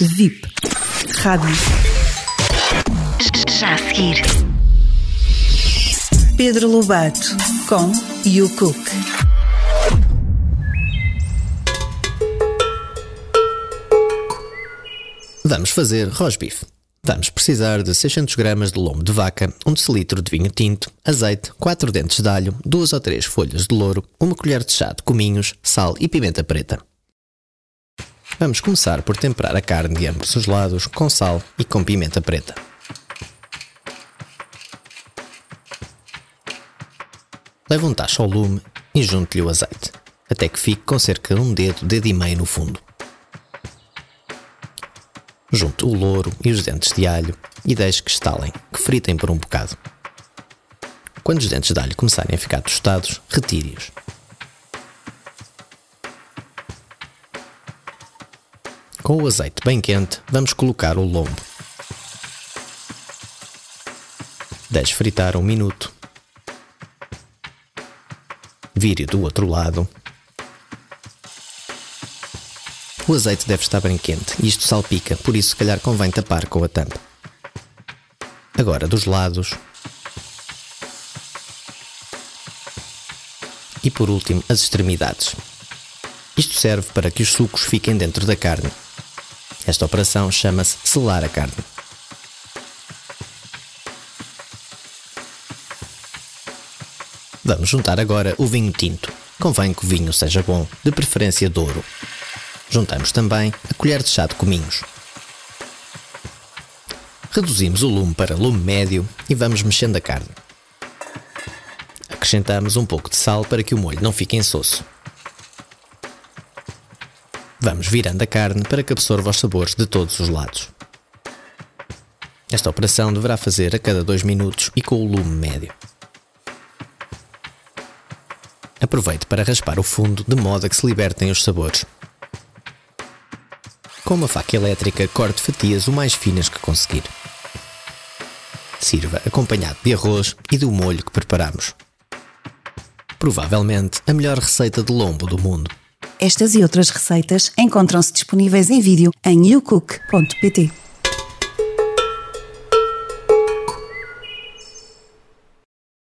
VIP. Rádio. Já a seguir. Pedro Lobato com You Cook. Vamos fazer rosbife. Vamos precisar de 600 gramas de lombo de vaca, 1 decilitro de vinho tinto, azeite, 4 dentes de alho, 2 ou 3 folhas de louro, uma colher de chá de cominhos, sal e pimenta preta. Vamos começar por temperar a carne de ambos os lados com sal e com pimenta preta. Leve um tacho ao lume e junte-lhe o azeite, até que fique com cerca de um dedo, dedo e meio no fundo. Junte o louro e os dentes de alho e deixe que estalem, que fritem por um bocado. Quando os dentes de alho começarem a ficar tostados, retire-os. Com o azeite bem quente, vamos colocar o lombo. Deixe fritar um minuto. Vire do outro lado o azeite deve estar bem quente e isto salpica, por isso se calhar convém tapar com a tampa. Agora dos lados. E por último, as extremidades. Isto serve para que os sucos fiquem dentro da carne. Esta operação chama-se selar a carne. Vamos juntar agora o vinho tinto. Convém que o vinho seja bom, de preferência douro. Juntamos também a colher de chá de cominhos. Reduzimos o lume para lume médio e vamos mexendo a carne. Acrescentamos um pouco de sal para que o molho não fique insosso. Vamos virando a carne para que absorva os sabores de todos os lados. Esta operação deverá fazer a cada dois minutos e com o lume médio. Aproveite para raspar o fundo de modo a que se libertem os sabores. Com uma faca elétrica, corte fatias o mais finas que conseguir. Sirva acompanhado de arroz e do molho que preparamos. Provavelmente a melhor receita de lombo do mundo. Estas e outras receitas encontram-se disponíveis em vídeo em youcook.pt.